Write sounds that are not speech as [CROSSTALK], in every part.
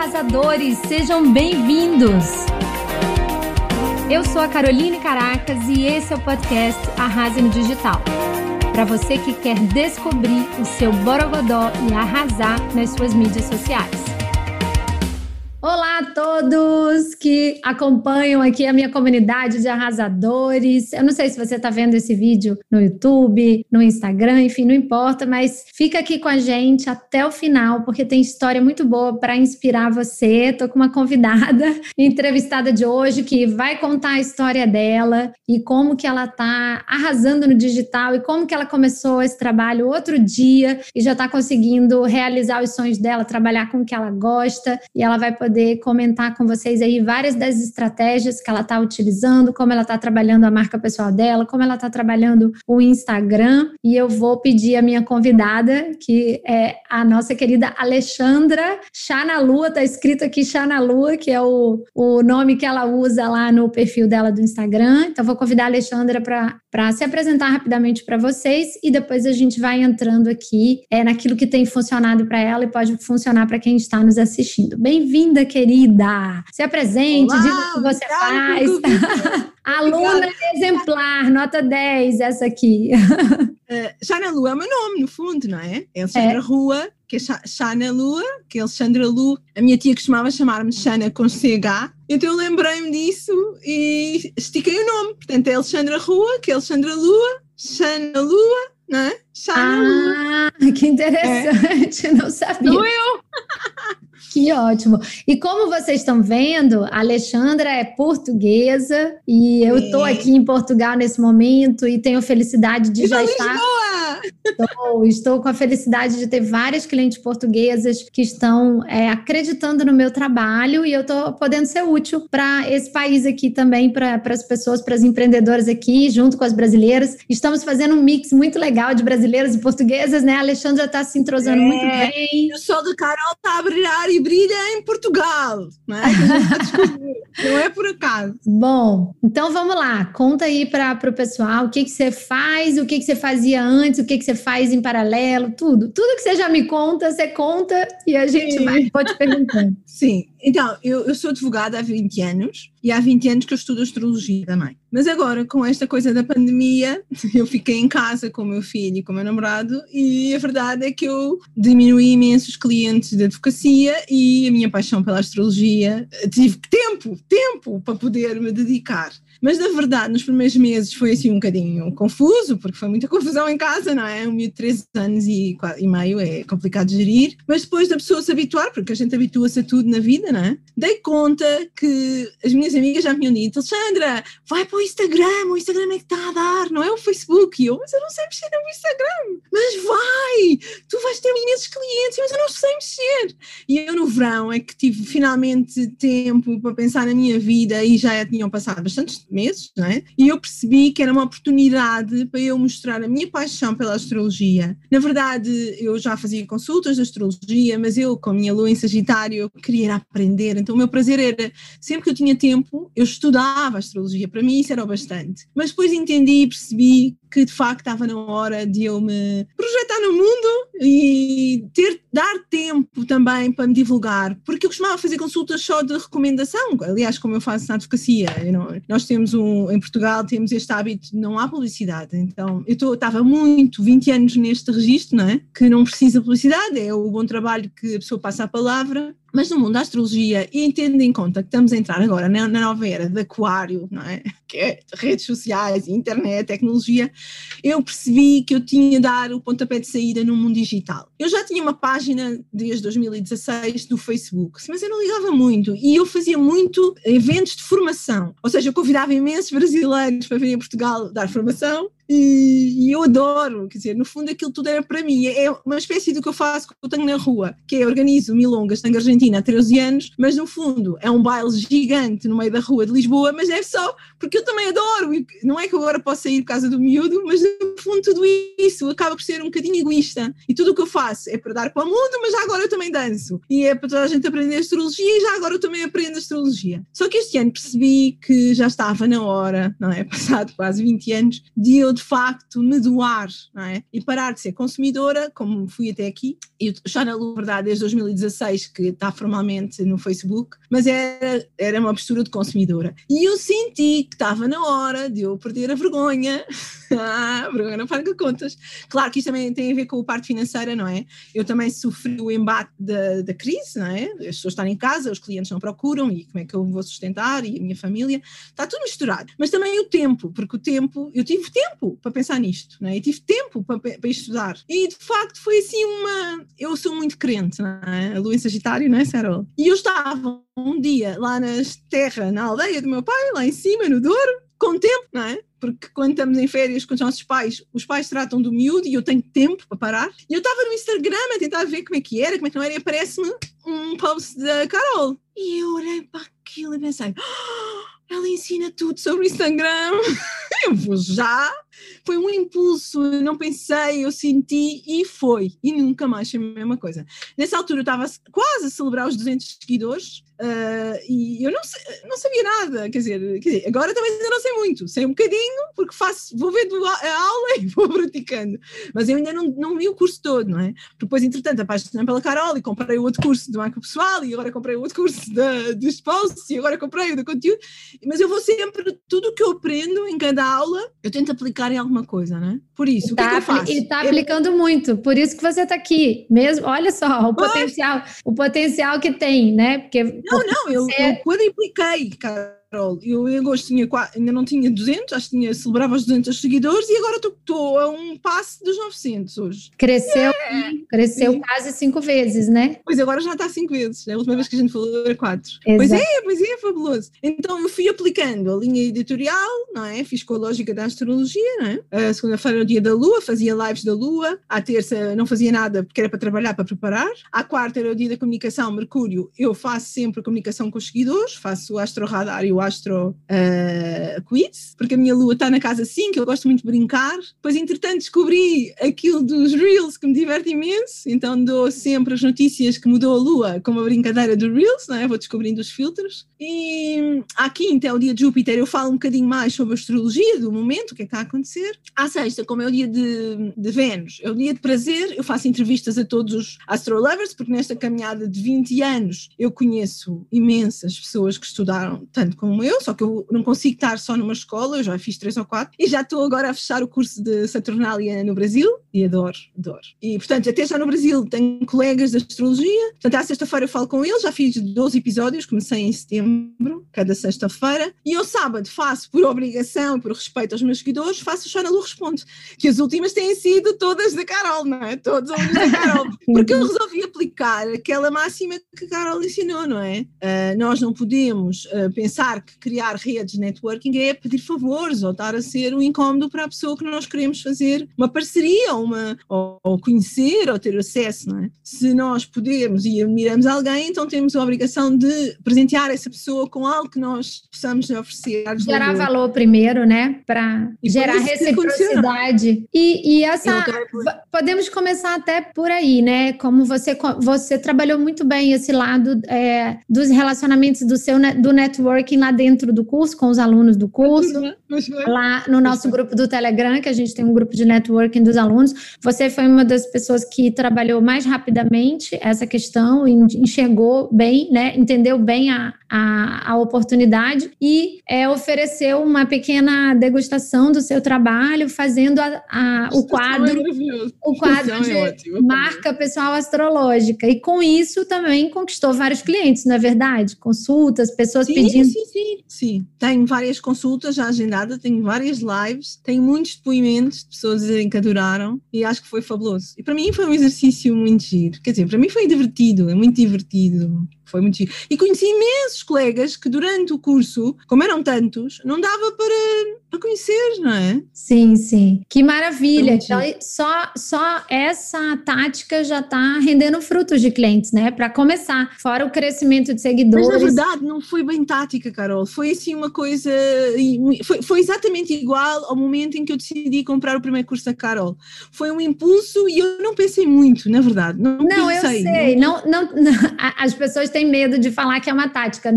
arrasadores, sejam bem-vindos! Eu sou a Caroline Caracas e esse é o podcast Arrase no Digital. Para você que quer descobrir o seu borogodó e arrasar nas suas mídias sociais. Olá a todos que acompanham aqui a minha comunidade de arrasadores. Eu não sei se você está vendo esse vídeo no YouTube, no Instagram, enfim, não importa, mas fica aqui com a gente até o final, porque tem história muito boa para inspirar você. Estou com uma convidada [LAUGHS] entrevistada de hoje que vai contar a história dela e como que ela está arrasando no digital e como que ela começou esse trabalho outro dia e já está conseguindo realizar os sonhos dela, trabalhar com o que ela gosta e ela vai poder poder comentar com vocês aí várias das estratégias que ela está utilizando, como ela está trabalhando a marca pessoal dela, como ela está trabalhando o Instagram. E eu vou pedir a minha convidada, que é a nossa querida Alexandra Chá na Lua, está escrito aqui Chá na Lua, que é o, o nome que ela usa lá no perfil dela do Instagram. Então, vou convidar a Alexandra para se apresentar rapidamente para vocês e depois a gente vai entrando aqui é, naquilo que tem funcionado para ela e pode funcionar para quem está nos assistindo. Bem-vinda, bem-vinda, querida. Se apresente, Olá, diga o que você faz. [LAUGHS] Aluna exemplar, nota 10, essa aqui. Uh, Chá na Lua é o meu nome, no fundo, não é? É Alexandra é. Rua, que é Chá, Chá na Lua, que é Alexandra Lu. A minha tia costumava chamar-me Xana com CH, então eu lembrei-me disso e estiquei o nome. Portanto, é Alexandra Rua, que é Alexandra Lua, Xana Lua, não é? Chá ah, Lua. que interessante, é. [LAUGHS] não sabia. Sou eu! Que ótimo. E como vocês estão vendo, a Alexandra é portuguesa e eu estou aqui em Portugal nesse momento e tenho felicidade de já estar. Estou, estou com a felicidade de ter várias clientes portuguesas que estão é, acreditando no meu trabalho e eu estou podendo ser útil para esse país aqui também, para as pessoas, para as empreendedoras aqui, junto com as brasileiras. Estamos fazendo um mix muito legal de brasileiras e portuguesas, né? A Alexandra está se entrosando é, muito bem. O sol do Carol está a brilhar e brilha em Portugal, né? [LAUGHS] não é por acaso. Bom, então vamos lá, conta aí para o pessoal o que, que você faz, o que, que você fazia antes, o que, que você faz em paralelo, tudo. Tudo que você já me conta, você conta e a gente Sim. vai, pode perguntando. [LAUGHS] Sim, então, eu, eu sou advogada há 20 anos e há 20 anos que eu estudo astrologia também. Mas agora, com esta coisa da pandemia, [LAUGHS] eu fiquei em casa com o meu filho e com o meu namorado e a verdade é que eu diminui imensos clientes de advocacia e a minha paixão pela astrologia, tive tempo, tempo para poder me dedicar. Mas na verdade, nos primeiros meses foi assim um bocadinho confuso, porque foi muita confusão em casa, não é? Um miúdo de 13 anos e, e meio é complicado de gerir, mas depois da pessoa se habituar, porque a gente habitua-se a tudo na vida, não é? Dei conta que as minhas amigas já me tinham dito: Alexandra, vai para o Instagram, o Instagram é que está a dar, não é o Facebook. E eu, mas eu não sei mexer no Instagram. Mas vai, tu vais ter imensos clientes, mas eu não sei mexer. E eu no verão é que tive finalmente tempo para pensar na minha vida e já tinham passado bastantes meses, é? E eu percebi que era uma oportunidade para eu mostrar a minha paixão pela astrologia. Na verdade, eu já fazia consultas de astrologia, mas eu, com a minha lua em Sagitário, eu queria aprender. Então, o meu prazer era, sempre que eu tinha tempo, eu estudava astrologia. Para mim, isso era o bastante. Mas depois entendi e percebi que de facto estava na hora de eu me projetar no mundo e ter dar tempo também para me divulgar, porque eu costumava fazer consultas só de recomendação, aliás, como eu faço na advocacia, não, nós temos um, em Portugal temos este hábito, não há publicidade, então eu estava muito, 20 anos neste registro, não é? Que não precisa publicidade, é o bom trabalho que a pessoa passa a palavra, mas no mundo da astrologia, e tendo em conta que estamos a entrar agora na, nova era de aquário, não é? [LAUGHS] Que é redes sociais, internet, tecnologia, eu percebi que eu tinha de dar o pontapé de saída no mundo digital. Eu já tinha uma página desde 2016 do Facebook, mas eu não ligava muito e eu fazia muito eventos de formação, ou seja, eu convidava imensos brasileiros para virem a Portugal dar formação e, e, eu adoro, quer dizer, no fundo aquilo tudo era para mim, é uma espécie do que eu faço que eu tenho na rua, que é organizo milongas, tango argentina há 13 anos, mas no fundo é um baile gigante no meio da rua de Lisboa, mas é só porque eu também adoro, não é que eu agora posso sair por causa do miúdo, mas no fundo tudo isso acaba por ser um bocadinho egoísta, e tudo o que eu faço é para dar para o mundo, mas já agora eu também danço, e é para toda a gente aprender astrologia, e já agora eu também aprendo astrologia. Só que este ano percebi que já estava na hora, não é, [LAUGHS] passado quase 20 anos, de eu de facto me doar, não é? E parar de ser consumidora, como fui até aqui, e já na verdade desde 2016 que está formalmente no Facebook, mas era, era uma postura de consumidora. E eu senti que estava na hora de eu perder a vergonha. [LAUGHS] ah, a vergonha não paga contas. Claro que isto também tem a ver com a parte financeira, não é? Eu também sofri o embate da, da crise, não é? As pessoas estão em casa, os clientes não procuram e como é que eu vou sustentar e a minha família. Está tudo misturado. Mas também o tempo, porque o tempo, eu tive tempo para pensar nisto, não é? Eu tive tempo para, para estudar. E de facto foi assim uma. Eu sou muito crente, não é? A lua em Sagitário, não é? E eu estava um dia lá nas terras, na aldeia do meu pai, lá em cima, no Douro, com tempo, não é? Porque quando estamos em férias com os nossos pais, os pais tratam do miúdo e eu tenho tempo para parar. E eu estava no Instagram a tentar ver como é que era, como é que não era, e aparece-me um post da Carol. E eu olhei para aquilo e pensei, oh, ela ensina tudo sobre Instagram. [LAUGHS] eu vou já. Foi um impulso, eu não pensei, eu senti e foi. E nunca mais foi a mesma coisa. Nessa altura eu estava quase a celebrar os 200 seguidores Uh, e eu não, não sabia nada, quer dizer, quer dizer, agora também ainda não sei muito, sei um bocadinho, porque faço, vou vendo a, a aula [LAUGHS] e vou praticando, mas eu ainda não, não vi o curso todo, não é? Depois, entretanto, apaixonei pela Carol e comprei o outro curso de marca pessoal e agora comprei o outro curso de, dos posts e agora comprei o do conteúdo, mas eu vou sempre, tudo o que eu aprendo em cada aula, eu tento aplicar em alguma coisa, não é? Por isso, tá, o que, é que eu faço? E está aplicando eu... muito, por isso que você está aqui, mesmo, olha só, o potencial, o potencial que tem, né? Porque não, não, eu, eu quadripliquei, cara. Carol, eu em agosto tinha, ainda não tinha 200, acho que tinha, celebrava os 200 seguidores e agora estou a um passo dos 900 hoje. Cresceu, é. cresceu Sim. quase cinco vezes, né? Pois agora já está cinco vezes, é a última vez que a gente falou era quatro. Exato. Pois é, pois é, fabuloso. Então eu fui aplicando a linha editorial, não é? Fiz com a lógica da astrologia, não é? A segunda-feira era o dia da lua, fazia lives da lua, à terça não fazia nada porque era para trabalhar, para preparar, à quarta era o dia da comunicação, Mercúrio, eu faço sempre comunicação com os seguidores, faço o astro radar e o Astro uh, Quiz, porque a minha lua está na casa 5, eu gosto muito de brincar. Depois, entretanto, descobri aquilo dos Reels que me diverte imenso, então dou sempre as notícias que mudou a lua com uma brincadeira do Reels, não é? vou descobrindo os filtros. E à quinta é o dia de Júpiter, eu falo um bocadinho mais sobre a astrologia do momento, o que é que está a acontecer. À sexta, como é o dia de, de Vênus, é o dia de prazer, eu faço entrevistas a todos os astrolovers, porque nesta caminhada de 20 anos eu conheço imensas pessoas que estudaram tanto como como eu, só que eu não consigo estar só numa escola, eu já fiz três ou quatro, e já estou agora a fechar o curso de Saturnália no Brasil, e adoro, adoro. E, portanto, até já no Brasil tenho colegas de astrologia, portanto, à sexta-feira eu falo com eles, já fiz 12 episódios, comecei em setembro, cada sexta-feira, e ao sábado faço, por obrigação, por respeito aos meus seguidores, faço o Chana Lu Responde, que as últimas têm sido todas da Carol, não é? Todas da Carol, [LAUGHS] porque eu resolvi aplicar aquela máxima que a Carol ensinou, não é? Uh, nós não podemos uh, pensar que que criar redes networking é pedir favores ou estar a ser um incómodo para a pessoa que nós queremos fazer uma parceria ou, uma, ou, conhecer ou ter acesso, não é? Se nós podemos e admiramos alguém, então temos a obrigação de presentear essa pessoa com algo que nós possamos oferecer. Gerar valor. valor primeiro, né? Para gerar reciprocidade. E, e essa. Podemos começar até por aí, né? Como você, você trabalhou muito bem esse lado é, dos relacionamentos do seu do networking lá dentro do curso, com os alunos do curso, lá no nosso grupo do Telegram, que a gente tem um grupo de networking dos alunos. Você foi uma das pessoas que trabalhou mais rapidamente essa questão, enxergou bem, né, entendeu bem a, a, a oportunidade e é, ofereceu uma pequena degustação do seu trabalho, fazendo a, a o quadro, o quadro é de marca pessoal astrológica. E com isso também conquistou vários clientes, não é verdade? Consultas, pessoas sim, pedindo. Sim, sim, Sim, tenho várias consultas já agendadas, tenho várias lives, tenho muitos depoimentos de pessoas dizerem que adoraram e acho que foi fabuloso. E para mim foi um exercício muito giro. Quer dizer, para mim foi divertido, é muito divertido. Foi muito giro. E conheci imensos colegas que durante o curso, como eram tantos, não dava para, para conhecer, não é? Sim, sim. Que maravilha. Então, só, só essa tática já está rendendo frutos de clientes, né? Para começar. Fora o crescimento de seguidores. Mas na verdade não foi bem tática, Carol. Foi assim uma coisa. Foi, foi exatamente igual ao momento em que eu decidi comprar o primeiro curso da Carol. Foi um impulso e eu não pensei muito, na verdade. Não, não eu sei. Não, não, não, [LAUGHS] as pessoas têm tem medo de falar que é uma tática.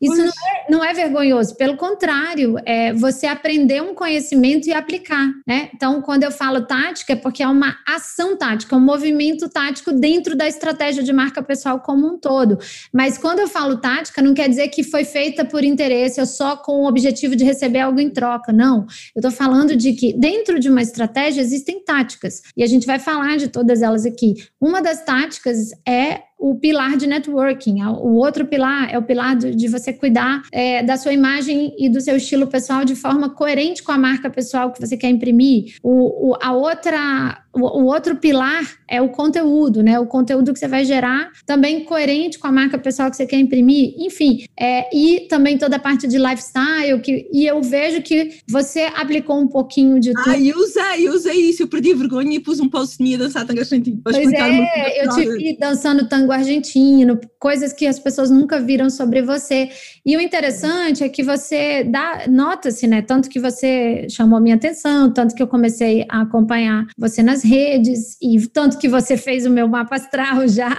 Isso não é, não é, vergonhoso, pelo contrário, é você aprender um conhecimento e aplicar, né? Então, quando eu falo tática, é porque é uma ação tática, um movimento tático dentro da estratégia de marca pessoal como um todo. Mas quando eu falo tática, não quer dizer que foi feita por interesse ou só com o objetivo de receber algo em troca. Não. Eu estou falando de que dentro de uma estratégia existem táticas. E a gente vai falar de todas elas aqui. Uma das táticas é o pilar de networking. O outro pilar é o pilar de você cuidar é, da sua imagem e do seu estilo pessoal de forma coerente com a marca pessoal que você quer imprimir. O, o a outra o, outro pilar é o conteúdo, né? O conteúdo que você vai gerar também coerente com a marca pessoal que você quer imprimir. Enfim, é, e também toda a parte de lifestyle. Que, e eu vejo que você aplicou um pouquinho de tudo. Ah, eu usei, eu usei isso. Eu perdi vergonha e pus um post minha dançar tango argentino. Pois é, eu te vi dançando tango argentino, coisas que as pessoas nunca viram sobre você. E o interessante é que você dá, nota-se, né? Tanto que você chamou a minha atenção, tanto que eu comecei a acompanhar você nas redes, e tanto que você fez o meu mapa astral [LAUGHS] já,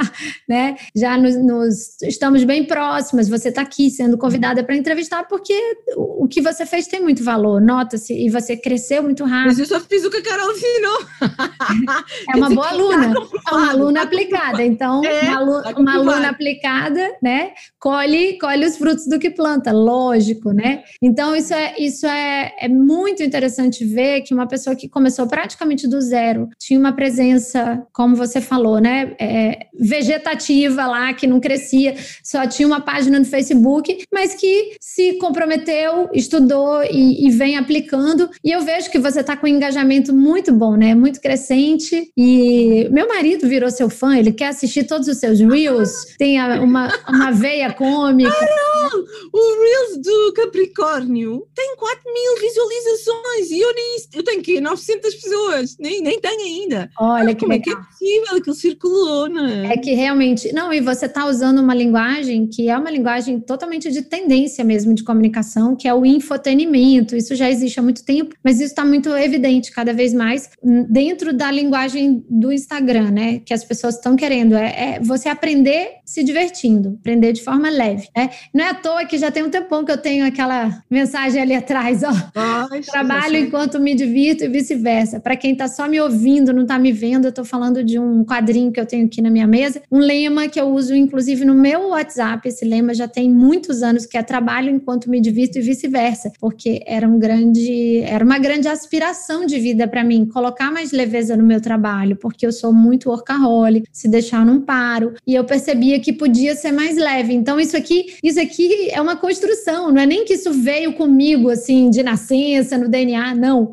né? Já nos, nos estamos bem próximas, você está aqui sendo convidada para entrevistar, porque o, o, que você fez tem muito valor, nota-se, e você cresceu muito rápido. Mas eu só fiz o que a Carol ensinou. [LAUGHS] É uma boa aluna, é uma aluna aplicada. Então, é, uma, aluna, uma aluna aplicada, né? Colhe, colhe os frutos do que planta, lógico, né? Então, isso é, isso é, é muito interessante ver que uma pessoa que começou praticamente do zero, tinha uma presença, como você falou, né? É, vegetativa lá, que não crescia, só tinha uma página no Facebook, mas que se comprometeu, estudou e, e vem aplicando. E eu vejo que você está com um engajamento muito bom, né? Muito crescente. E meu marido virou seu fã, ele quer assistir todos os seus Reels, tem uma, uma veia cômica. Carol, o Reels do Capricórnio tem 4 mil visualizações e eu, nem, eu tenho que 900 pessoas, nem, nem tenho ainda. Olha que Como legal. é que é possível? Aquilo circulou, né? É que realmente. Não, e você está usando uma linguagem que é uma linguagem totalmente de tendência mesmo de comunicação, que é o infotenimento. Isso já existe há muito tempo, mas isso está muito evidente cada vez mais dentro da linguagem do Instagram, né? Que as pessoas estão querendo. É, é, você aprender se divertindo, aprender de forma leve. Né? Não é à toa que já tem um tempão que eu tenho aquela mensagem ali atrás, ó. Nossa, Trabalho enquanto me divirto e vice-versa. Para quem está só me ouvindo, não está me vendo, eu estou falando de um quadrinho que eu tenho aqui na minha mesa, um lema que eu uso inclusive no meu WhatsApp. Esse lema já tem muitos anos que é trabalho enquanto me divirto e vice-versa, porque era um grande, era uma grande aspiração de vida para mim colocar mais leveza no meu trabalho, porque eu sou muito workaholic, se deixar não paro, e eu percebia que podia ser mais leve. Então isso aqui, isso aqui é uma construção, não é nem que isso veio comigo assim de nascença no DNA, não.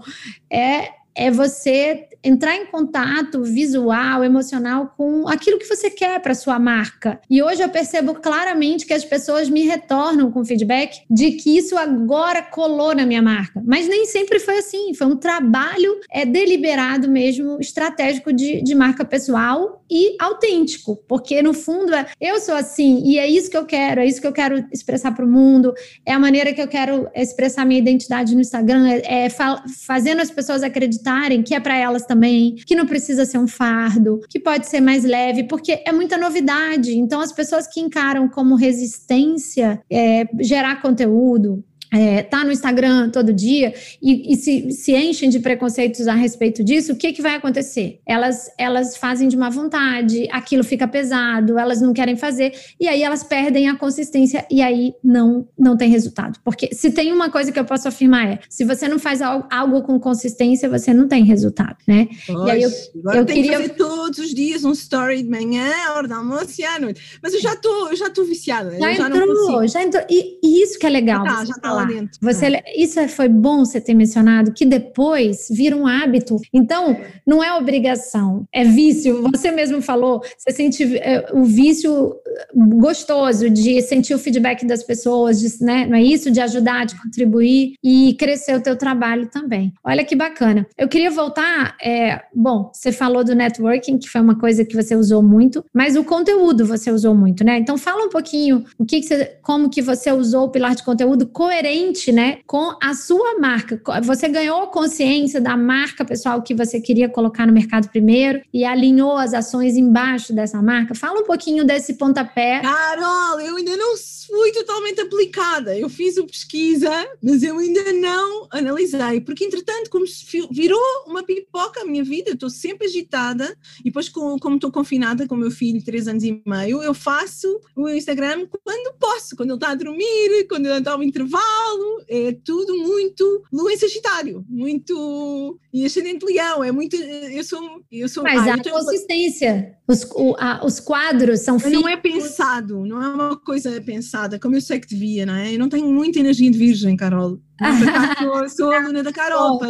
É é você entrar em contato visual, emocional com aquilo que você quer para sua marca. E hoje eu percebo claramente que as pessoas me retornam com feedback de que isso agora colou na minha marca. Mas nem sempre foi assim. Foi um trabalho é deliberado mesmo, estratégico de, de marca pessoal e autêntico, porque no fundo é, eu sou assim e é isso que eu quero, é isso que eu quero expressar para o mundo, é a maneira que eu quero expressar minha identidade no Instagram, é, é fa fazendo as pessoas acreditarem que é para elas também, que não precisa ser um fardo, que pode ser mais leve, porque é muita novidade. Então, as pessoas que encaram como resistência é, gerar conteúdo, é, tá no Instagram todo dia e, e se, se, enchem de preconceitos a respeito disso, o que, que vai acontecer? Elas, elas fazem de má vontade, aquilo fica pesado, elas não querem fazer, e aí elas perdem a consistência e aí não, não tem resultado. Porque se tem uma coisa que eu posso afirmar é, se você não faz algo, algo com consistência, você não tem resultado, né? Pois, e aí eu, eu queria... fazer todos os dias um story de manhã, hora da almoço e à noite. Mas eu já estou já viciada. Já já entrou, já entrou. E, e, isso que é legal. Ah, já tá dentro. Você, é. Isso é, foi bom você ter mencionado, que depois vira um hábito. Então, não é obrigação, é vício. Você mesmo falou, você sente é, o vício gostoso de sentir o feedback das pessoas, de, né, não é isso? De ajudar, de contribuir e crescer o teu trabalho também. Olha que bacana. Eu queria voltar, é, bom, você falou do networking, que foi uma coisa que você usou muito, mas o conteúdo você usou muito, né? Então fala um pouquinho o que, que você, como que você usou o pilar de conteúdo coerente coerente, né, com a sua marca. Você ganhou consciência da marca pessoal que você queria colocar no mercado primeiro e alinhou as ações embaixo dessa marca. Fala um pouquinho desse pontapé. Carol, eu ainda não fui totalmente aplicada. Eu fiz a pesquisa, mas eu ainda não analisei, porque entretanto, como virou uma pipoca a minha vida, estou sempre agitada e depois, como estou confinada com meu filho, três anos e meio, eu faço o Instagram quando posso, quando ele está a dormir, quando ele está ao intervalo, é tudo muito lua em Sagitário, muito e ascendente leão, é muito, eu sou, eu sou Mas ah, há consistência, os, o, a, os quadros são fixos. Não é pensado, não é uma coisa pensada, como eu sei que devia, não é? Eu não tenho muita energia de virgem, Carol. Eu [LAUGHS] sou aluna da Carol.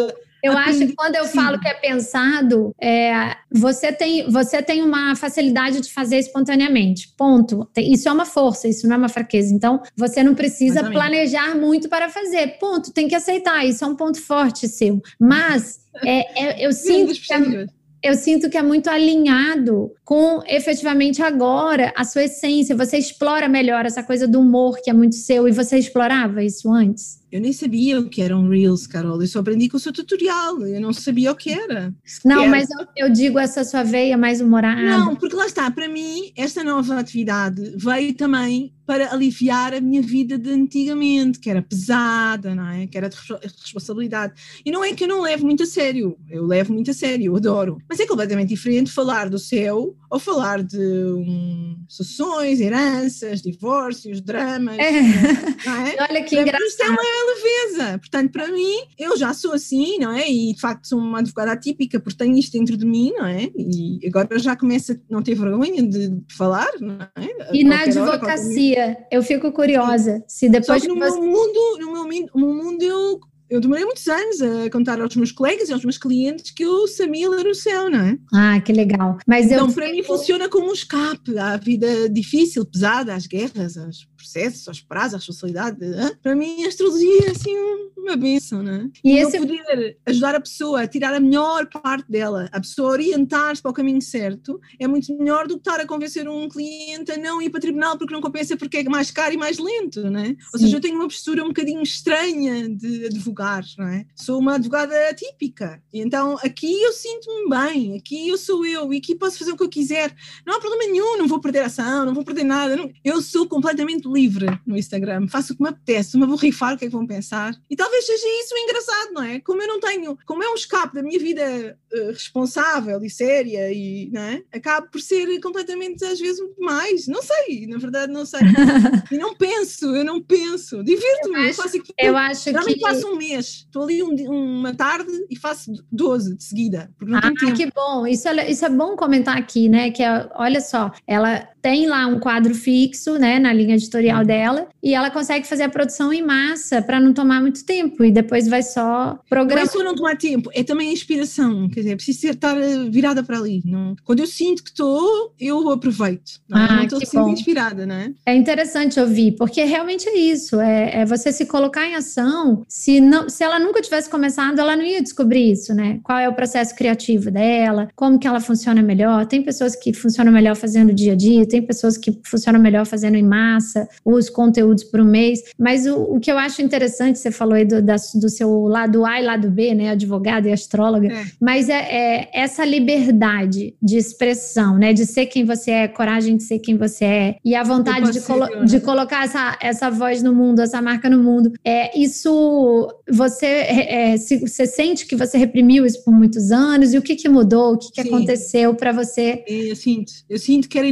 Eu acho que quando eu falo que é pensado, é, você, tem, você tem uma facilidade de fazer espontaneamente. Ponto. Isso é uma força, isso não é uma fraqueza. Então, você não precisa Exatamente. planejar muito para fazer. Ponto. Tem que aceitar. Isso é um ponto forte seu. Mas é, é, eu sinto que. É, eu sinto que é muito alinhado com efetivamente agora a sua essência. Você explora melhor essa coisa do humor que é muito seu e você explorava isso antes? Eu nem sabia o que eram Reels, Carol. Eu só aprendi com o seu tutorial. Eu não sabia o que era. Não, mas eu, eu, digo essa sua veia mais humorada. Não, porque lá está. Para mim, esta nova atividade veio também para aliviar a minha vida de antigamente, que era pesada, não é? Que era de responsabilidade. E não é que eu não levo muito a sério. Eu levo muito a sério, eu adoro. Mas é completamente diferente falar do céu ou falar de um, sucessões, heranças, divórcios, dramas. É. é? [LAUGHS] Olha que engraçado. É leveza. Portanto, para mim, eu já sou assim, não é? E de facto sou uma advogada atípica porque tenho isto dentro de mim, não é? E agora já começo a não ter vergonha de falar, não é? E na advocacia, hora, eu fico curiosa, se depois Só que no você... meu mundo, no meu, no meu mundo eu eu demorei muitos anos a contar aos meus colegas e aos meus clientes que o Samil era o céu, não é? Ah, que legal. Mas então, eu... para mim funciona como um escape à vida difícil, pesada, às guerras, às processos, aos prazos, à responsabilidade. Para mim, a astrologia é assim uma bênção, não é? E, e esse... poder ajudar a pessoa a tirar a melhor parte dela, a pessoa orientar-se para o caminho certo, é muito melhor do que estar a convencer um cliente a não ir para o tribunal porque não compensa porque é mais caro e mais lento, não é? Ou seja, eu tenho uma postura um bocadinho estranha de advogar, não é? Sou uma advogada típica. E então aqui eu sinto-me bem, aqui eu sou eu e aqui posso fazer o que eu quiser. Não há problema nenhum, não vou perder ação, não vou perder nada. Não... Eu sou completamente livre no Instagram, faço o que me apetece, uma borrifar o que é que vão pensar. E talvez seja isso engraçado, não é? Como eu não tenho, como é um escape da minha vida uh, responsável e séria, e não é? acabo por ser completamente, às vezes, mais. Não sei, na verdade, não sei. [LAUGHS] e não penso, eu não penso. Divirto-me, eu, eu, faço aquilo. Eu acho que. faço um mês, estou ali um, uma tarde e faço 12 de seguida. Porque não ah, tempo. que bom. Isso é, isso é bom comentar aqui, né? Que é, olha só, ela tem lá um quadro fixo, né, na linha editorial dela, e ela consegue fazer a produção em massa para não tomar muito tempo e depois vai só programar. Não é só não tomar tempo, é também a inspiração, quer dizer, é preciso estar eh, virada para ali. Não? Quando eu sinto que estou, eu aproveito. Não, ah, não estou sempre bom. inspirada, né? É interessante ouvir, porque realmente é isso, é, é, você se colocar em ação. Se, não, se ela nunca tivesse começado, ela não ia descobrir isso, né? Qual é o processo criativo dela, como que ela funciona melhor. Tem pessoas que funcionam melhor fazendo dia a dia, tem pessoas que funcionam melhor fazendo em massa, os conteúdos por um mês. Mas o, o que eu acho interessante, você falou aí do, da, do seu lado A e lado B, né? Advogada e astróloga, é. mas é, é, essa liberdade de expressão, né? De ser quem você é, coragem de ser quem você é, e a vontade de, colo né? de colocar essa, essa voz no mundo, essa marca no mundo. É, isso você, é, se, você sente que você reprimiu isso por muitos anos, e o que, que mudou, o que, que aconteceu para você? Eu sinto, eu sinto que era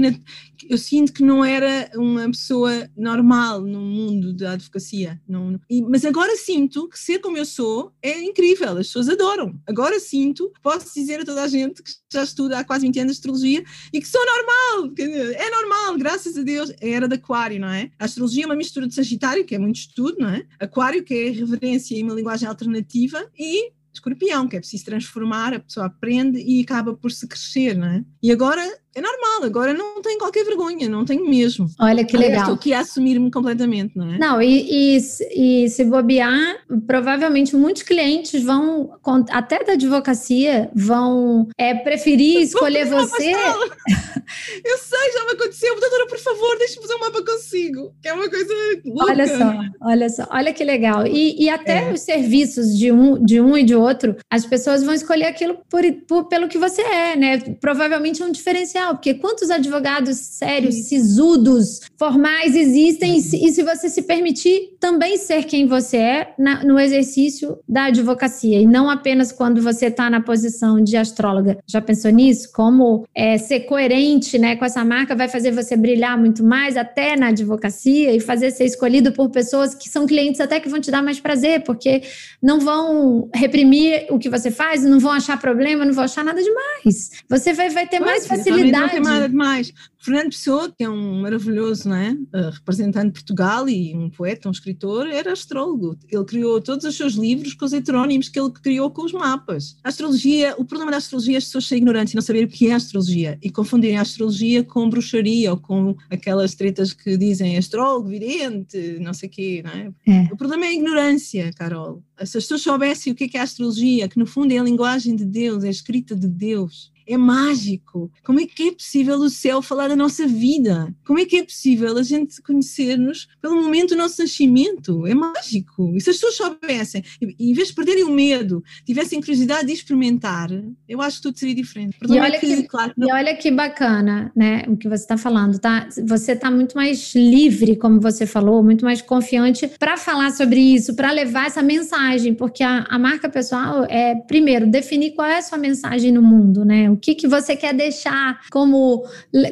eu sinto que não era uma pessoa normal no mundo da advocacia. Não, e, mas agora sinto que ser como eu sou é incrível, as pessoas adoram. Agora sinto, posso dizer a toda a gente que já estuda há quase 20 anos astrologia e que sou normal, é normal, graças a Deus, é era de aquário, não é? A astrologia é uma mistura de Sagitário, que é muito estudo, não é? Aquário, que é reverência e uma linguagem alternativa, e escorpião, que é preciso transformar, a pessoa aprende e acaba por se crescer, não é? E agora é normal, agora não tenho qualquer vergonha, não tenho mesmo. Olha que legal. Estou aqui a assumir-me completamente, não é? Não, e, e, e, se bobear, provavelmente muitos clientes vão, até da advocacia, vão é, preferir escolher você. [LAUGHS] Eu sei, já me aconteceu. Doutora, por favor, deixe-me fazer um mapa consigo. Que é uma coisa louca. Olha só, olha só, olha que legal. E, e até é. os serviços de um, de um e de outro, as pessoas vão escolher aquilo por, por, pelo que você é, né? Provavelmente é um diferencial, porque quantos advogados sérios, Sim. sisudos, formais existem, e se, e se, você se permitir também ser quem você é na, no exercício da advocacia, e não apenas quando você está na posição de astróloga. Já pensou nisso? Como é, ser coerente né, com essa marca vai fazer você brilhar muito mais, até na advocacia, e fazer ser escolhido por pessoas que são clientes até que vão te dar mais prazer, porque não vão reprimir o que você faz, não vão achar problema, não vão achar nada demais. Você vai, vai ter pois, mais facilidade. Não tem nada demais. Fernando Pessoa, que é um maravilhoso é? uh, representante de Portugal e um poeta, um escritor, era astrólogo. Ele criou todos os seus livros com os heterónimos que ele criou com os mapas. A astrologia, o problema da astrologia é as pessoas serem ignorantes e não saberem o que é astrologia e confundirem a astrologia com bruxaria ou com aquelas tretas que dizem astrólogo, vidente, não sei o quê, não é? é? O problema é a ignorância, Carol. Se as pessoas soubessem o que é, que é a astrologia, que no fundo é a linguagem de Deus, é a escrita de Deus, é mágico. Como é que é possível o céu falar da nossa vida? Como é que é possível a gente conhecer-nos pelo momento do nosso nascimento? É mágico. E se as pessoas soubessem, em vez de perderem o medo, tivessem curiosidade de experimentar, eu acho que tudo seria diferente. E olha, que, que, claro, não... e olha que bacana, né, o que você está falando, tá? Você está muito mais livre, como você falou, muito mais confiante para falar sobre isso, para levar essa mensagem, porque a, a marca pessoal é, primeiro, definir qual é a sua mensagem no mundo, né? O que, que você quer deixar, como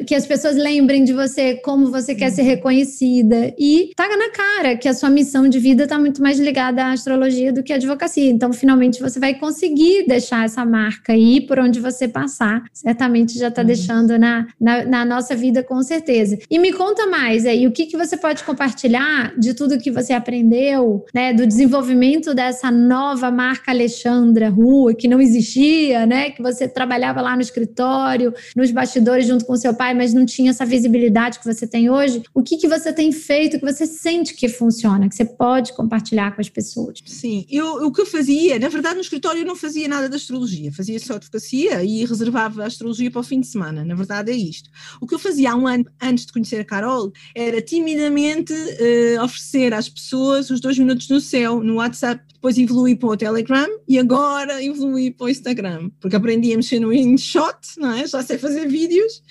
que as pessoas lembrem de você, como você quer ser reconhecida. E tá na cara que a sua missão de vida está muito mais ligada à astrologia do que à advocacia. Então, finalmente, você vai conseguir deixar essa marca aí por onde você passar. Certamente já está uhum. deixando na, na, na, nossa vida, com certeza. E me conta mais aí, o que, que você pode compartilhar de tudo que você aprendeu, né? Do desenvolvimento dessa nova marca Alexandra Rua, que não existia, né? Que você trabalhava lá no escritório, nos bastidores junto com seu pai, mas não tinha essa visibilidade que você tem hoje, o que, que você tem feito que você sente que funciona, que você pode compartilhar com as pessoas? Sim, eu, o que eu fazia, na verdade no escritório eu não fazia nada da astrologia, fazia só advocacia e reservava a astrologia para o fim de semana, na verdade é isto. O que eu fazia há um ano antes de conhecer a Carol era timidamente uh, oferecer às pessoas os dois minutos no céu, no WhatsApp, depois evolui para o Telegram e agora evolui para o Instagram, porque aprendi a mexer no InShot, não é? Já sei fazer vídeos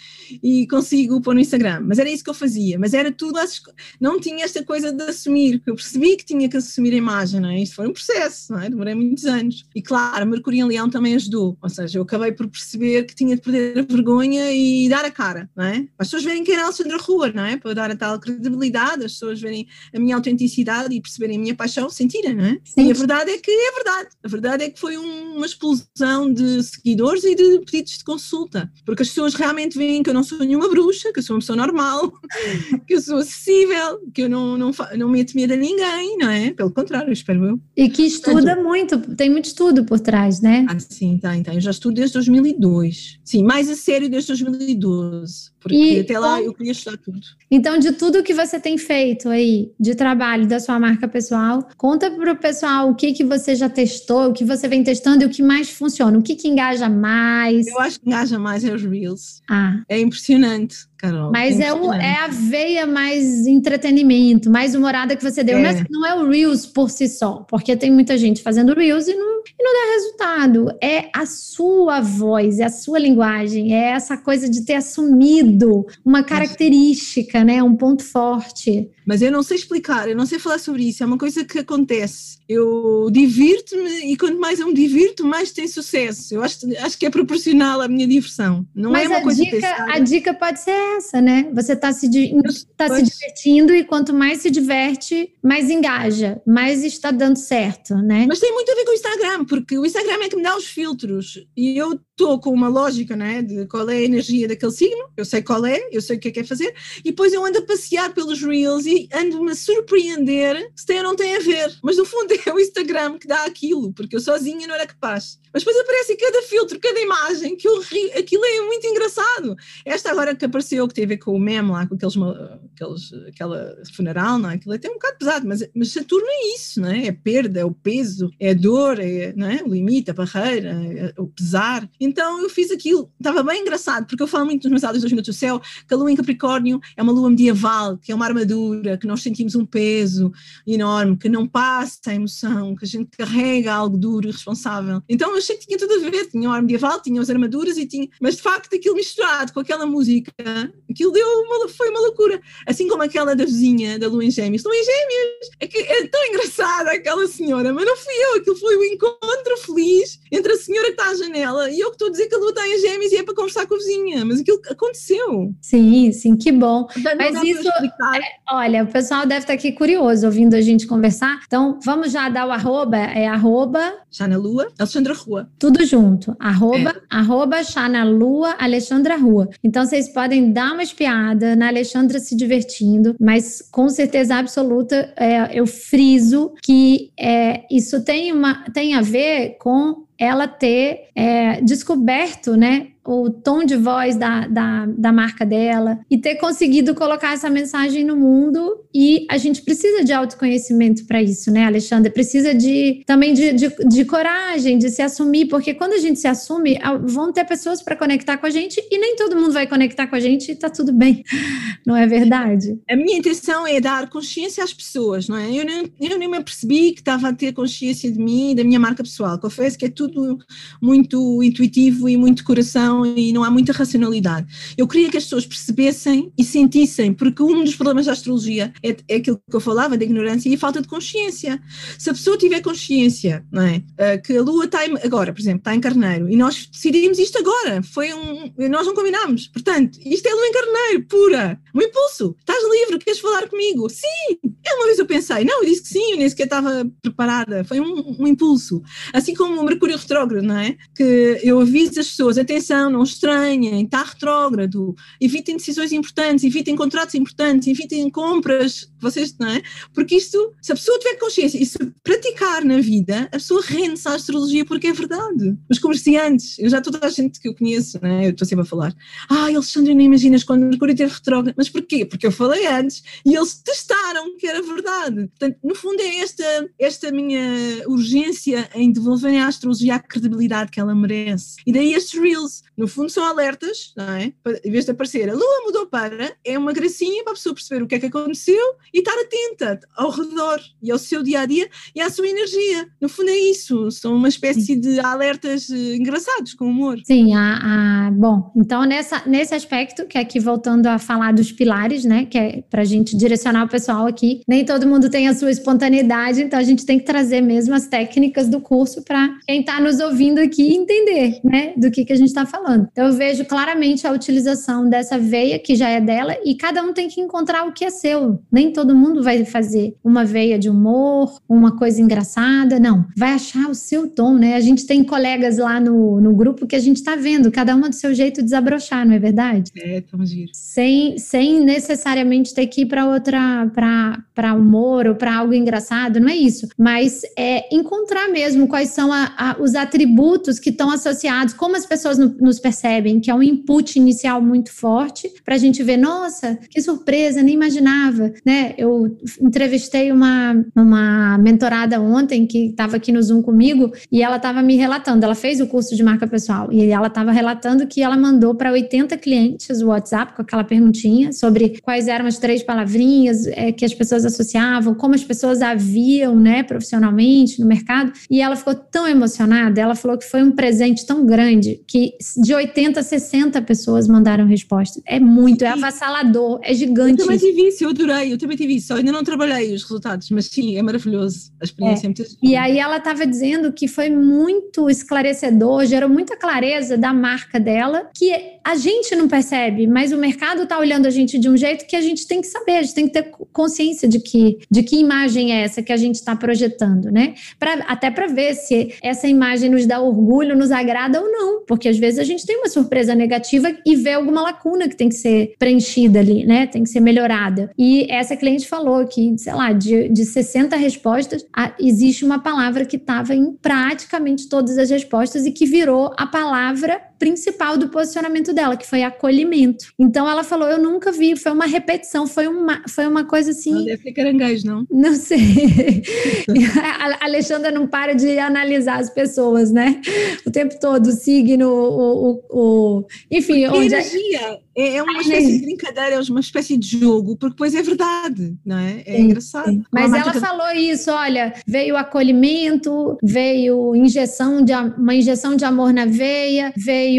e consigo pôr no Instagram. Mas era isso que eu fazia, mas era tudo, não tinha esta coisa de assumir, porque eu percebi que tinha que assumir a imagem, não é? Isto foi um processo, não é? Demorei muitos anos. E claro, Mercúrio em Leão também ajudou, ou seja, eu acabei por perceber que tinha de perder a vergonha e dar a cara, não é? As pessoas verem quem era Alexandra Rua, não é? Para dar a tal credibilidade, as pessoas verem a minha autenticidade e perceberem a minha paixão, sentirem, não é? Sim. E a verdade é que é verdade. A verdade é que foi um, uma explosão de seguidores e de pedidos de consulta, porque as pessoas realmente veem que eu não sou nenhuma bruxa, que eu sou uma pessoa normal, [LAUGHS] que eu sou acessível, que eu não, não, não meto medo a ninguém, não é? Pelo contrário, espero eu. E que estuda Portanto, muito, tem muito estudo por trás, né? Ah, sim, tem, tem. Eu já estudo desde 2002. Sim, mais a sério desde 2012 porque e, até lá eu queria estudar tudo. Então, de tudo que você tem feito aí, de trabalho da sua marca pessoal, conta para o pessoal o que, que você já testou, o que você vem testando e o que mais funciona, o que, que engaja mais. Eu acho que engaja mais é os Reels. Ah. É impressionante. Carol, Mas é, o, é a veia mais entretenimento, mais humorada que você deu. É. Mas não é o Reels por si só, porque tem muita gente fazendo Reels e não, e não dá resultado. É a sua voz, é a sua linguagem, é essa coisa de ter assumido uma característica, né? Um ponto forte. Mas eu não sei explicar, eu não sei falar sobre isso, é uma coisa que acontece. Eu divirto-me e quanto mais eu me divirto, mais tem sucesso. Eu acho, acho que é proporcional à minha diversão. Não Mas é uma a coisa dica, pensada. a dica pode ser essa, né? Você está se, tá se divertindo e quanto mais se diverte, mais engaja, mais está dando certo, né? Mas tem muito a ver com o Instagram, porque o Instagram é que me dá os filtros e eu estou com uma lógica, né, de qual é a energia daquele signo, eu sei qual é, eu sei o que é que é fazer, e depois eu ando a passear pelos Reels e ando-me a surpreender se tem ou não tem a ver. Mas no fundo [LAUGHS] é o Instagram que dá aquilo, porque eu sozinha não era capaz. Mas depois aparece cada filtro, cada imagem, que eu rio, aquilo é muito engraçado. Esta agora que apareceu, que tem a ver com o meme lá, com aqueles, aqueles, aquela funeral, não é? Aquilo é até um bocado pesado, mas, mas Saturno é isso, não é? É perda, é o peso, é a dor, é não é? o limite, a barreira, é o pesar. Então eu fiz aquilo, estava bem engraçado, porque eu falo muito nos meus áudios dos Minutos do Céu que a lua em Capricórnio é uma lua medieval, que é uma armadura, que nós sentimos um peso enorme, que não passa a emoção, que a gente carrega algo duro e responsável. Então eu achei que tinha tudo a ver, tinha o ar medieval, tinha as armaduras e tinha, mas de facto aquilo misturado com aquela música, aquilo deu uma, foi uma loucura. Assim como aquela da vizinha da Lua em Gêmeos. Lua em Gêmeos! É, que é tão engraçada aquela senhora, mas não fui eu, aquilo foi o um encontro feliz entre a senhora que está à janela e eu que estou a dizer que a Lua está em Gêmeos e é para conversar com a vizinha, mas aquilo aconteceu. Sim, sim, que bom. mas isso, é, olha, o pessoal deve estar aqui curioso ouvindo a gente conversar, então vamos já dar o arroba, é arroba... Chana Lua, Alexandra Rua. Tudo junto, arroba, é. arroba Chana Lua, Alexandra Rua. Então vocês podem dar uma espiada na Alexandra se divertindo, mas com certeza absoluta é, eu friso que é, isso tem, uma, tem a ver com ela ter é, descoberto, né, o tom de voz da, da, da, marca dela e ter conseguido colocar essa mensagem no mundo. E a gente precisa de autoconhecimento para isso, né, Alexandre? Precisa de também de, de, de, coragem, de se assumir, porque quando a gente se assume, vão ter pessoas para conectar com a gente e nem todo mundo vai conectar com a gente e tá tudo bem, [LAUGHS] não é verdade? A minha intenção é dar consciência às pessoas, não é? Eu nem, eu nem me percebi que estava a ter consciência de mim e da minha marca pessoal. Confesso que é tudo muito intuitivo e muito coração e não há muita racionalidade. Eu queria que as pessoas percebessem e sentissem, porque um dos problemas da astrologia é, é aquilo que eu falava, da ignorância e a falta de consciência. Se a pessoa tiver consciência, não é? Uh, que a Lua está em, agora, por exemplo, está em Carneiro, e nós decidimos isto agora, foi um, nós não combinámos. Portanto, isto é Lua em Carneiro, pura, um impulso. Estás livre, queres falar comigo? Sim! É uma vez eu pensei, não, eu disse que sim, eu nem sequer estava preparada, foi um, um impulso. Assim como o Mercúrio retrógrado, não é? Que eu aviso as pessoas, atenção, não, não estranhem, está retrógrado, evitem decisões importantes, evitem contratos importantes, evitem compras, vocês, não é? Porque isto, se a pessoa tiver consciência e se praticar na vida, a pessoa rende-se à astrologia porque é verdade. Os comerciantes, eu já toda a gente que eu conheço, não é? Eu estou sempre a falar, ah, Alexandre, nem imaginas quando Mercúrio teve retrógrado, mas porquê? Porque eu falei antes e eles testaram que era verdade. Portanto, no fundo é esta, esta minha urgência em devolverem à astrologia a credibilidade que ela merece. E daí estes reels, no fundo são alertas, não é? Em vez de aparecer a lua mudou para, é uma gracinha para a pessoa perceber o que é que aconteceu e estar atenta ao redor e ao seu dia a dia e à sua energia. No fundo é isso, são uma espécie de alertas eh, engraçados, com humor. Sim, a, a, bom, então nessa, nesse aspecto, que é aqui voltando a falar dos pilares, né, que é para a gente direcionar o pessoal aqui, nem todo mundo tem a sua espontaneidade, então a gente tem que trazer mesmo as técnicas do curso para quem está nos ouvindo aqui entender, né, do que, que a gente está falando falando. Então eu vejo claramente a utilização dessa veia que já é dela e cada um tem que encontrar o que é seu. Nem todo mundo vai fazer uma veia de humor, uma coisa engraçada, não. Vai achar o seu tom, né? A gente tem colegas lá no, no grupo que a gente está vendo, cada uma do seu jeito de desabrochar, não é verdade? É, tão giro. Sem, sem necessariamente ter que ir para outra, para humor ou para algo engraçado, não é isso. Mas é encontrar mesmo quais são a, a, os atributos que estão associados, como as pessoas no, percebem que é um input inicial muito forte para a gente ver, nossa, que surpresa, nem imaginava, né? Eu entrevistei uma, uma mentorada ontem que estava aqui no Zoom comigo e ela estava me relatando, ela fez o curso de marca pessoal e ela estava relatando que ela mandou para 80 clientes o WhatsApp com aquela perguntinha sobre quais eram as três palavrinhas é, que as pessoas associavam, como as pessoas a viam, né, profissionalmente no mercado, e ela ficou tão emocionada, ela falou que foi um presente tão grande que de 80 a 60 pessoas mandaram resposta. É muito, é avassalador, é gigante. Eu também tive isso, eu adorei, eu também tive isso. Só ainda não trabalhei os resultados, mas sim, é maravilhoso. A experiência é, é muito E aí ela estava dizendo que foi muito esclarecedor, gerou muita clareza da marca dela, que a gente não percebe, mas o mercado está olhando a gente de um jeito que a gente tem que saber, a gente tem que ter consciência de que, de que imagem é essa que a gente está projetando, né? Pra, até para ver se essa imagem nos dá orgulho, nos agrada ou não, porque às vezes a gente tem uma surpresa negativa e vê alguma lacuna que tem que ser preenchida ali, né? Tem que ser melhorada. E essa cliente falou que, sei lá, de, de 60 respostas, a, existe uma palavra que estava em praticamente todas as respostas e que virou a palavra principal do posicionamento dela, que foi acolhimento. Então ela falou: Eu nunca vi, foi uma repetição, foi uma, foi uma coisa assim. Não deve ser caranguejo, não? [LAUGHS] Não sei. [LAUGHS] a Alexandra não para de analisar as pessoas, né? O tempo todo, o signo, o. o, o enfim, Porque onde. Energia. É, é uma espécie de brincadeira, é uma espécie de jogo, porque depois é verdade, não é? É sim, engraçado. Sim. Mas ela falou isso: olha, veio acolhimento, veio injeção de uma injeção de amor na veia, veio.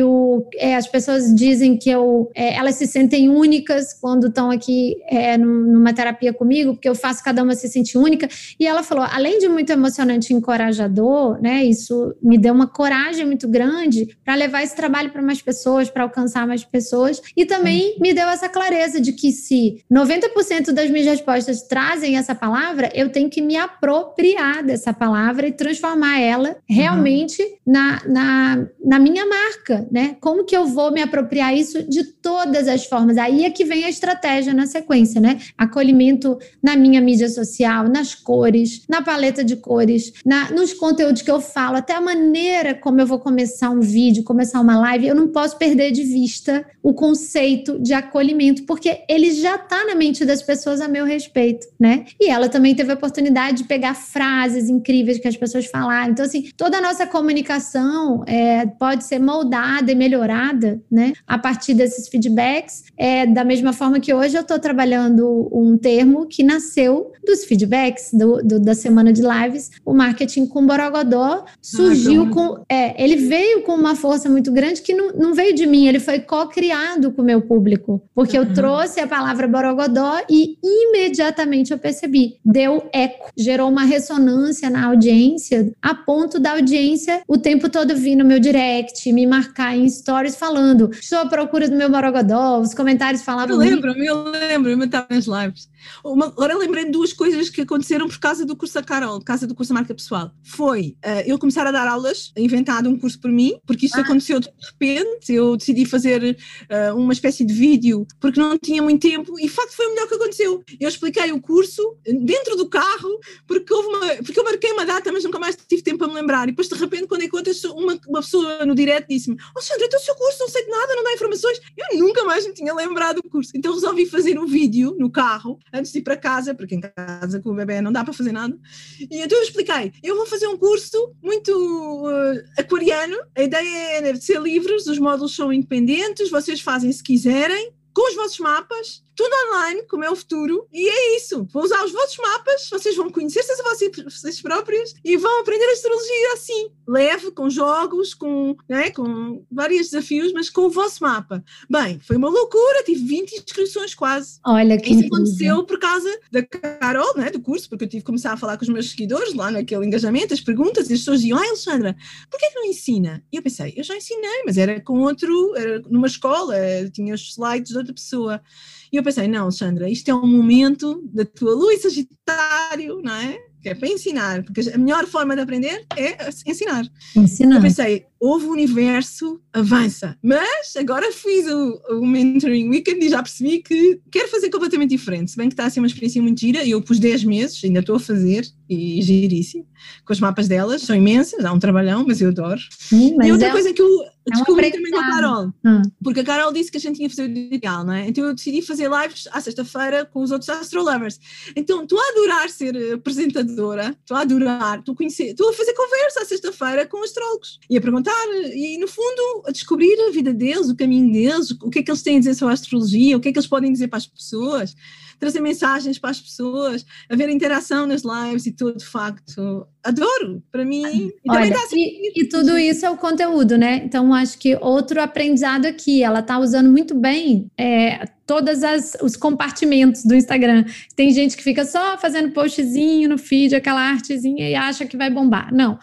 É, as pessoas dizem que eu, é, elas se sentem únicas quando estão aqui é, numa terapia comigo, porque eu faço cada uma se sentir única. E ela falou: além de muito emocionante e encorajador, né? Isso me deu uma coragem muito grande para levar esse trabalho para mais pessoas, para alcançar mais pessoas. E também me deu essa clareza de que se 90% das minhas respostas trazem essa palavra, eu tenho que me apropriar dessa palavra e transformar ela realmente uhum. na, na, na minha marca, né? Como que eu vou me apropriar isso de todas as formas? Aí é que vem a estratégia na sequência, né? Acolhimento na minha mídia social, nas cores, na paleta de cores, na, nos conteúdos que eu falo, até a maneira como eu vou começar um vídeo, começar uma live, eu não posso perder de vista o conceito de acolhimento, porque ele já está na mente das pessoas a meu respeito, né? E ela também teve a oportunidade de pegar frases incríveis que as pessoas falaram. Então, assim, toda a nossa comunicação é, pode ser moldada e melhorada, né? A partir desses feedbacks. É, da mesma forma que hoje eu estou trabalhando um termo que nasceu dos feedbacks do, do, da semana de lives, o marketing com Borogodó surgiu ah, com. É, ele veio com uma força muito grande que não, não veio de mim, ele foi co-criado com meu público, porque uhum. eu trouxe a palavra borogodó e imediatamente eu percebi, deu eco, gerou uma ressonância na audiência, a ponto da audiência o tempo todo vir no meu direct, me marcar em stories falando, estou à procura do meu borogodó, os comentários falavam... Eu lembro, eu lembro, eu estava nas lives. Uma, agora eu lembrei de duas coisas que aconteceram por causa do curso da Carol, por causa do curso da marca pessoal. Foi uh, eu começar a dar aulas, inventado um curso por mim, porque isto ah. aconteceu de repente, eu decidi fazer uh, uma espécie de vídeo, porque não tinha muito tempo, e de facto foi o melhor que aconteceu. Eu expliquei o curso dentro do carro, porque, houve uma, porque eu marquei uma data, mas nunca mais tive tempo para me lembrar. E depois, de repente, quando encontro uma, uma pessoa no direct, disse-me: Oh, Sandra, então o seu curso não sei de nada, não dá informações. Eu nunca mais me tinha lembrado do curso. Então resolvi fazer um vídeo no carro, antes de ir para casa, porque em casa com o bebê não dá para fazer nada. E então eu expliquei: Eu vou fazer um curso muito uh, aquariano. A ideia é ser livres, os módulos são independentes, vocês fazem se quiserem, com os vossos mapas, tudo online, como é o futuro, e é isso. Vou usar os vossos mapas, vocês vão conhecer-se a vocês, próprios e vão aprender a astrologia assim, leve, com jogos, com, né, com vários desafios, mas com o vosso mapa. Bem, foi uma loucura, tive 20 inscrições quase. Olha que Isso aconteceu por causa da Carol, né, do curso, porque eu tive que começar a falar com os meus seguidores lá naquele engajamento, as perguntas, e as pessoas diziam, ah, Alexandra, porquê que não ensina? E eu pensei, eu já ensinei, mas era com outro, era numa escola, tinha os slides de outra pessoa. E eu pensei, não, Sandra, isto é um momento da tua luz Sagitário, não é? Que é para ensinar, porque a melhor forma de aprender é ensinar. Ensinar. Eu pensei, houve o universo, avança. Mas agora fiz o, o Mentoring Weekend e já percebi que quero fazer completamente diferente. Se bem que está a ser uma experiência muito gira, eu pus 10 meses, ainda estou a fazer, e giríssimo, com os mapas delas, são imensas, dá um trabalhão, mas eu adoro. Sim, e outra é coisa que eu é descobri também com a Carol, hum. porque a Carol disse que a gente tinha que fazer o ideal, não é? Então eu decidi fazer lives à sexta-feira com os outros astrolovers. Então estou a adorar ser apresentadora, estou a adorar, estou a conhecer, estou a fazer conversa à sexta-feira com astrólogos e a perguntar e, no fundo, descobrir a vida deles, o caminho deles, o que é que eles têm a dizer sobre a astrologia, o que é que eles podem dizer para as pessoas trazer mensagens para as pessoas, haver interação nas lives e tudo, de facto, adoro, para mim. E, Olha, assim, e, e, tudo isso é o conteúdo, né? Então, acho que outro aprendizado aqui, ela está usando muito bem é, todos os compartimentos do Instagram. Tem gente que fica só fazendo postzinho no feed, aquela artezinha e acha que vai bombar. Não.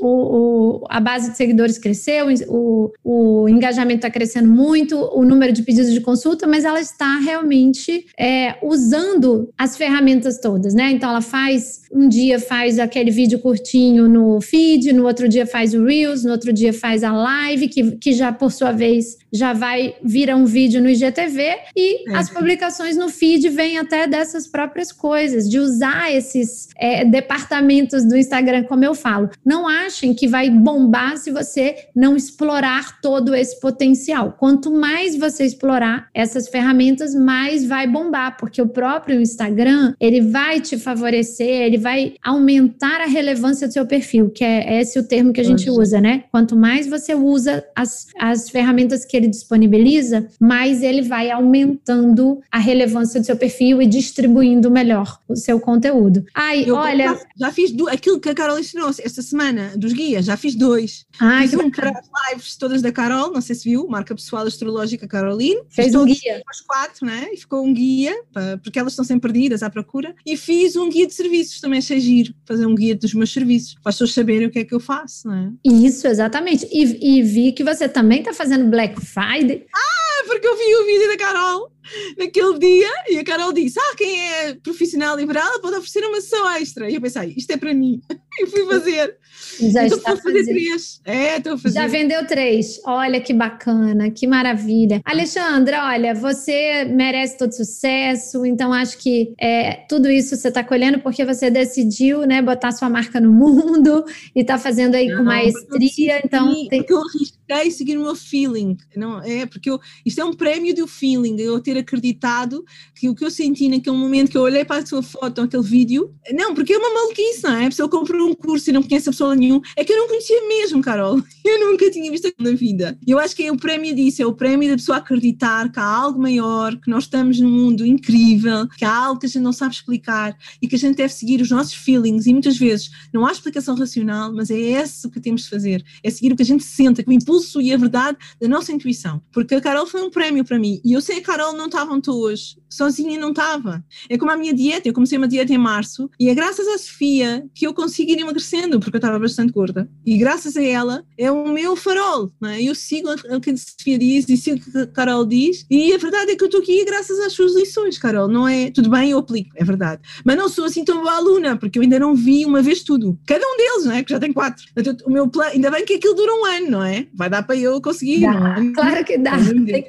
O, o, a base de seguidores cresceu, o, o engajamento está crescendo muito, o número de pedidos de consulta, mas ela está realmente é, usando as ferramentas todas, né? Então ela faz, um dia faz aquele vídeo curtinho no feed, no outro dia faz o Reels, no outro dia faz a live, que, que já por sua vez já vai virar um vídeo no IGTV e é. as publicações no feed vêm até dessas próprias coisas, de usar esses é, departamentos do Instagram, como eu falo. Não achem que vai bombar se você não explorar todo esse potencial. Quanto mais você explorar essas ferramentas, mais vai bombar, porque o próprio Instagram, ele vai te favorecer, ele vai aumentar a relevância do seu perfil, que é esse o termo que a gente usa, né? Quanto mais você usa as, as ferramentas que ele disponibiliza, mais ele vai aumentando a relevância do seu perfil e distribuindo melhor o seu conteúdo. Ai, eu olha. Já, já fiz do, aquilo que a Carol ensinou esta semana, dos guias, já fiz dois. Ai, fiz um para as lives todas da Carol, não sei se viu, marca pessoal astrológica Caroline. Fez um guia. As quatro, né? E ficou um guia, porque elas estão sempre perdidas à procura. E fiz um guia de serviços, também achei giro, fazer um guia dos meus serviços, para as pessoas saberem o que é que eu faço, não é? Isso, exatamente. E, e vi que você também está fazendo Black Friday. Ah, porque eu vi o vídeo da Carol naquele dia e a Carol disse: Ah, quem é profissional liberal pode oferecer uma sessão extra. E eu pensei: Isto é para mim. [LAUGHS] E fui fazer. Já então, estou a fazer três. É, estou a fazer. Já vendeu três. Olha que bacana, que maravilha. Alexandra, olha, você merece todo sucesso. Então, acho que é, tudo isso você está colhendo porque você decidiu né, botar sua marca no mundo [LAUGHS] e está fazendo aí Não, com maestria. Então, tem... Porque eu arrisquei seguir o meu feeling. Não, é, porque eu, isto é um prémio do feeling. Eu ter acreditado que o que eu senti naquele momento que eu olhei para a sua foto, aquele vídeo, não, porque é uma maluquice, não é? A pessoa comprou um curso e não conhece a pessoa nenhum. É que eu não conhecia mesmo, Carol. [LAUGHS] Eu nunca tinha visto na vida. Eu acho que é o prémio disso, é o prémio da pessoa acreditar que há algo maior, que nós estamos num mundo incrível, que há algo que a gente não sabe explicar e que a gente deve seguir os nossos feelings. E muitas vezes não há explicação racional, mas é esse o que temos de fazer. É seguir o que a gente sente, o impulso e a verdade da nossa intuição. Porque a Carol foi um prémio para mim. E eu sei a Carol não estava onde hoje. Sozinha não estava. É como a minha dieta. Eu comecei uma dieta em março e é graças à Sofia que eu consegui ir emagrecendo, porque eu estava bastante gorda. E graças a ela é o meu farol. Não é? Eu sigo o que a Sofia diz e sigo o que a Carol diz. E a verdade é que eu estou aqui graças às suas lições, Carol. Não é tudo bem, eu aplico, é verdade. Mas não sou assim tão boa aluna, porque eu ainda não vi uma vez tudo. Cada um deles, não é? Que já tem quatro. Então, o meu plano, ainda bem que aquilo dura um ano, não é? Vai dar para eu conseguir. Dá, é? Claro que dá.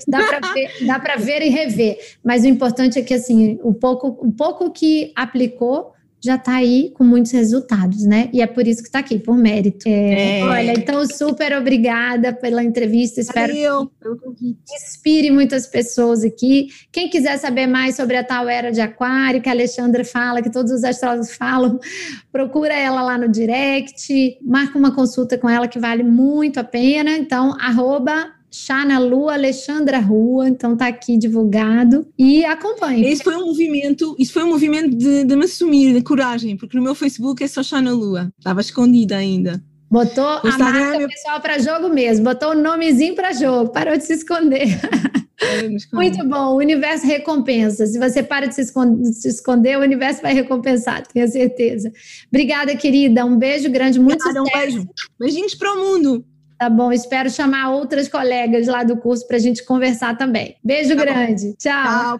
dá para ver, ver e rever. Mas o importante é que assim, o pouco, o pouco que aplicou já está aí com muitos resultados, né? E é por isso que está aqui, por mérito. É, é. Olha, então super obrigada pela entrevista. Espero Valeu, que inspire muitas pessoas aqui. Quem quiser saber mais sobre a tal era de aquário que a Alexandra fala, que todos os astrólogos [LAUGHS] falam, procura ela lá no direct, marca uma consulta com ela que vale muito a pena. Então, arroba Chá na Lua, Alexandra Rua, então tá aqui divulgado e acompanhe. Esse foi um movimento, isso foi um movimento de, de me assumir, de coragem, porque no meu Facebook é só Chá na Lua, estava escondida ainda. Botou o a marca meu... pessoal para jogo mesmo, botou o nomezinho para jogo, parou de se esconder. Muito bom, o universo recompensa. Se você para de se esconder, se esconder, o universo vai recompensar, tenho certeza. Obrigada, querida. Um beijo grande, muito Obrigada, sucesso. Um beijo. Beijinhos para o mundo. Tá bom, espero chamar outras colegas lá do curso para a gente conversar também. Beijo tá grande. Tchau. Tchau.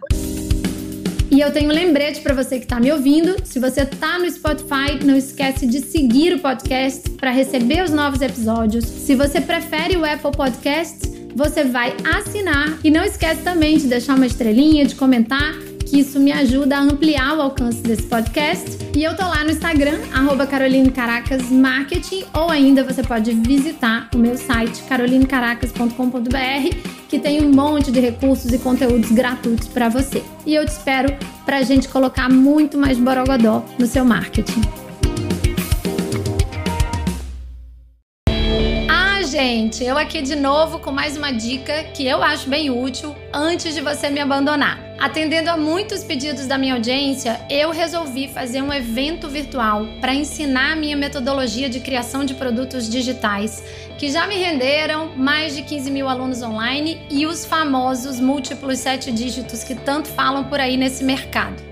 E eu tenho um lembrete para você que está me ouvindo. Se você está no Spotify, não esquece de seguir o podcast para receber os novos episódios. Se você prefere o Apple Podcast, você vai assinar. E não esquece também de deixar uma estrelinha, de comentar que isso me ajuda a ampliar o alcance desse podcast. E eu tô lá no Instagram, arroba Caroline Caracas Marketing, ou ainda você pode visitar o meu site carolinecaracas.com.br, que tem um monte de recursos e conteúdos gratuitos para você. E eu te espero para a gente colocar muito mais borogodó no seu marketing. Ah, gente, eu aqui de novo com mais uma dica que eu acho bem útil antes de você me abandonar. Atendendo a muitos pedidos da minha audiência, eu resolvi fazer um evento virtual para ensinar a minha metodologia de criação de produtos digitais, que já me renderam mais de 15 mil alunos online e os famosos múltiplos sete dígitos que tanto falam por aí nesse mercado.